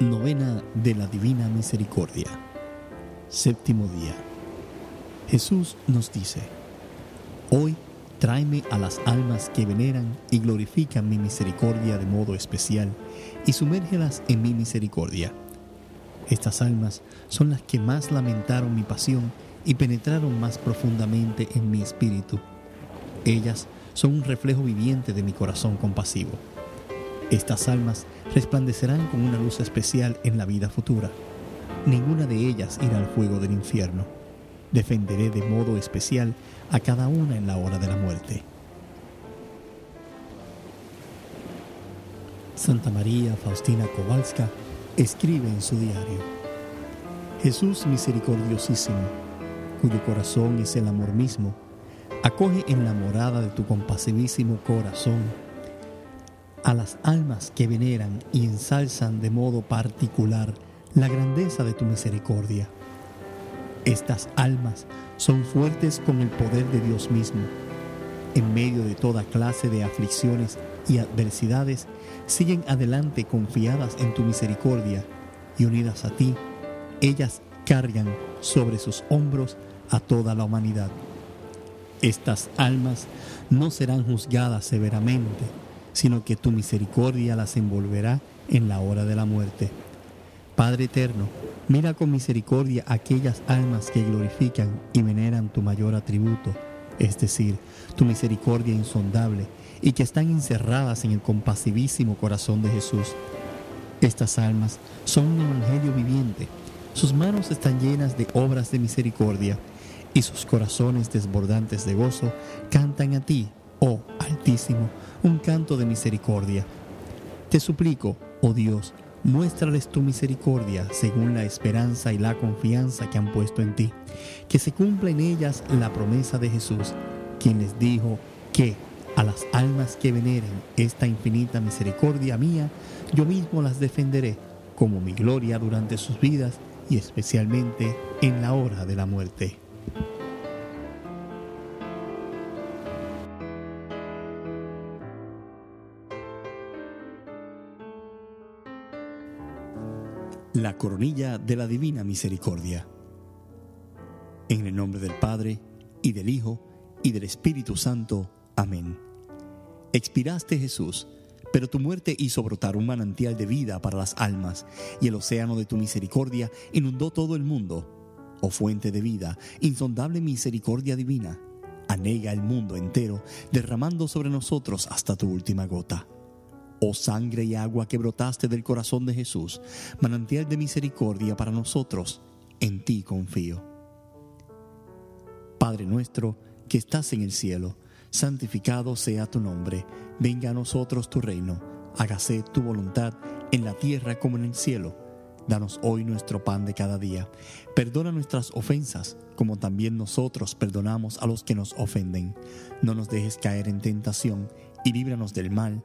Novena de la Divina Misericordia. Séptimo día. Jesús nos dice, Hoy tráeme a las almas que veneran y glorifican mi misericordia de modo especial y sumérgelas en mi misericordia. Estas almas son las que más lamentaron mi pasión y penetraron más profundamente en mi espíritu. Ellas son un reflejo viviente de mi corazón compasivo. Estas almas resplandecerán con una luz especial en la vida futura. Ninguna de ellas irá al fuego del infierno. Defenderé de modo especial a cada una en la hora de la muerte. Santa María Faustina Kowalska escribe en su diario, Jesús misericordiosísimo, cuyo corazón es el amor mismo, acoge en la morada de tu compasivísimo corazón a las almas que veneran y ensalzan de modo particular la grandeza de tu misericordia. Estas almas son fuertes con el poder de Dios mismo. En medio de toda clase de aflicciones y adversidades, siguen adelante confiadas en tu misericordia y unidas a ti, ellas cargan sobre sus hombros a toda la humanidad. Estas almas no serán juzgadas severamente, sino que tu misericordia las envolverá en la hora de la muerte. Padre eterno, mira con misericordia aquellas almas que glorifican y veneran tu mayor atributo, es decir, tu misericordia insondable, y que están encerradas en el compasivísimo corazón de Jesús. Estas almas son un evangelio viviente, sus manos están llenas de obras de misericordia, y sus corazones desbordantes de gozo cantan a ti, oh Altísimo, un canto de misericordia. Te suplico, oh Dios, muéstrales tu misericordia según la esperanza y la confianza que han puesto en ti, que se cumpla en ellas la promesa de Jesús, quien les dijo que a las almas que veneren esta infinita misericordia mía, yo mismo las defenderé como mi gloria durante sus vidas y especialmente en la hora de la muerte. Coronilla de la Divina Misericordia. En el nombre del Padre, y del Hijo, y del Espíritu Santo. Amén. Expiraste Jesús, pero tu muerte hizo brotar un manantial de vida para las almas, y el océano de tu misericordia inundó todo el mundo. Oh fuente de vida, insondable misericordia divina, anega el mundo entero, derramando sobre nosotros hasta tu última gota. Oh sangre y agua que brotaste del corazón de Jesús, manantial de misericordia para nosotros, en ti confío. Padre nuestro, que estás en el cielo, santificado sea tu nombre, venga a nosotros tu reino, hágase tu voluntad en la tierra como en el cielo. Danos hoy nuestro pan de cada día. Perdona nuestras ofensas, como también nosotros perdonamos a los que nos ofenden. No nos dejes caer en tentación y líbranos del mal.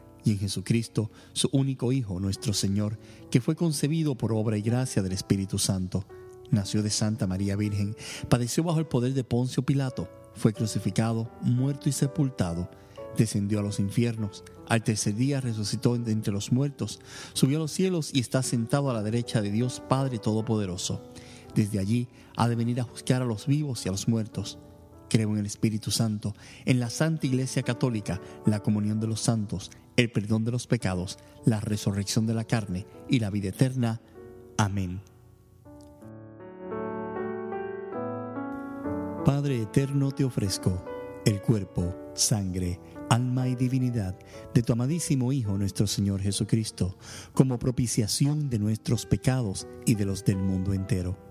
y en Jesucristo, su único Hijo, nuestro Señor, que fue concebido por obra y gracia del Espíritu Santo. Nació de Santa María Virgen, padeció bajo el poder de Poncio Pilato, fue crucificado, muerto y sepultado, descendió a los infiernos, al tercer día resucitó entre los muertos, subió a los cielos y está sentado a la derecha de Dios Padre Todopoderoso. Desde allí ha de venir a juzgar a los vivos y a los muertos. Creo en el Espíritu Santo, en la Santa Iglesia Católica, la comunión de los santos, el perdón de los pecados, la resurrección de la carne y la vida eterna. Amén. Padre eterno, te ofrezco el cuerpo, sangre, alma y divinidad de tu amadísimo Hijo nuestro Señor Jesucristo, como propiciación de nuestros pecados y de los del mundo entero.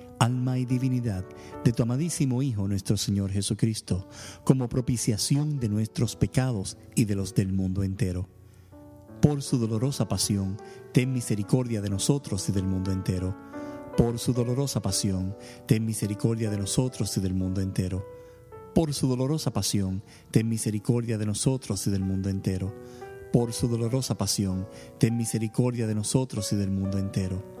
alma y divinidad de tu amadísimo Hijo nuestro Señor Jesucristo, como propiciación de nuestros pecados y de los del mundo entero. Por su dolorosa pasión, ten misericordia de nosotros y del mundo entero. Por su dolorosa pasión, ten misericordia de nosotros y del mundo entero por su dolorosa pasión, ten misericordia de nosotros y del mundo entero. Por su dolorosa pasión, ten misericordia de nosotros y del mundo entero.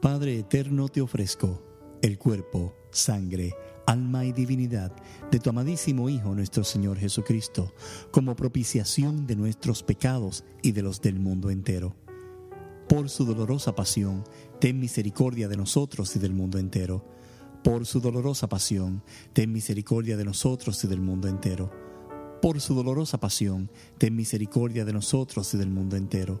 Padre eterno, te ofrezco el cuerpo, sangre, alma y divinidad de tu amadísimo Hijo nuestro Señor Jesucristo, como propiciación de nuestros pecados y de los del mundo entero. Por su dolorosa pasión, ten misericordia de nosotros y del mundo entero por su dolorosa pasión, ten misericordia de nosotros y del mundo entero. Por su dolorosa pasión, ten misericordia de nosotros y del mundo entero.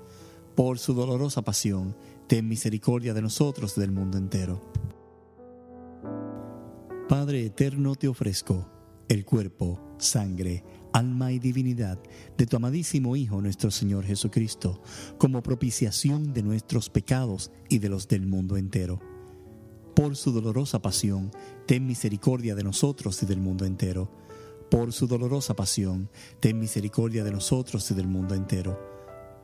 Por su dolorosa pasión, ten misericordia de nosotros y del mundo entero. Padre eterno, te ofrezco el cuerpo, sangre, alma y divinidad de tu amadísimo Hijo nuestro Señor Jesucristo, como propiciación de nuestros pecados y de los del mundo entero por su dolorosa pasión, ten misericordia de nosotros y del mundo entero. Por su dolorosa pasión, ten misericordia de nosotros y del mundo entero.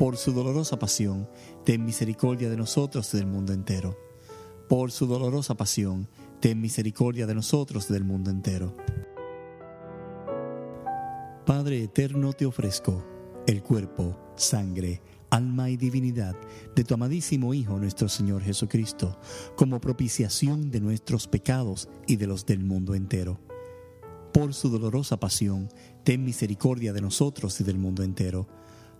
Por su dolorosa pasión, ten misericordia de nosotros y del mundo entero. Por su dolorosa pasión, ten misericordia de nosotros y del mundo entero. Padre eterno, te ofrezco el cuerpo, sangre, alma y divinidad de tu amadísimo Hijo nuestro Señor Jesucristo, como propiciación de nuestros pecados y de los del mundo entero. Por su dolorosa pasión, ten misericordia de nosotros y del mundo entero.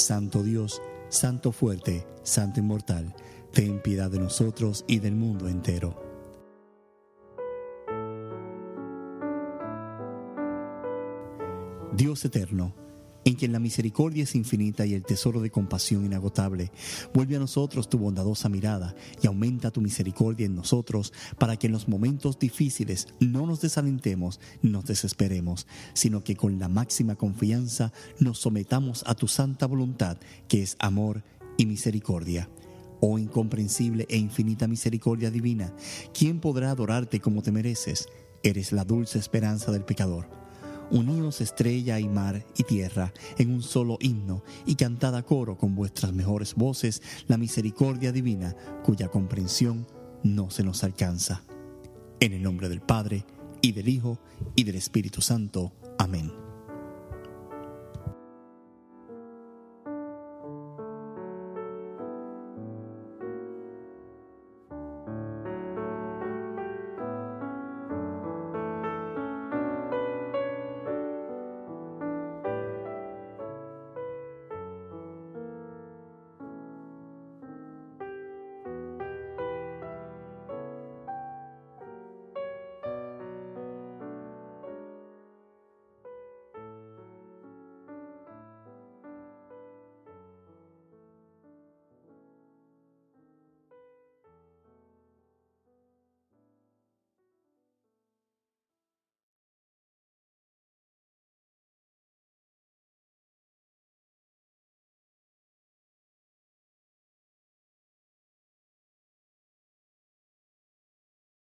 Santo Dios, Santo fuerte, Santo inmortal, ten piedad de nosotros y del mundo entero. Dios eterno, en quien la misericordia es infinita y el tesoro de compasión inagotable, vuelve a nosotros tu bondadosa mirada y aumenta tu misericordia en nosotros para que en los momentos difíciles no nos desalentemos nos desesperemos, sino que con la máxima confianza nos sometamos a tu santa voluntad, que es amor y misericordia. Oh incomprensible e infinita misericordia divina, ¿quién podrá adorarte como te mereces? Eres la dulce esperanza del pecador. Uníos estrella y mar y tierra en un solo himno y cantad a coro con vuestras mejores voces la misericordia divina cuya comprensión no se nos alcanza. En el nombre del Padre, y del Hijo, y del Espíritu Santo. Amén.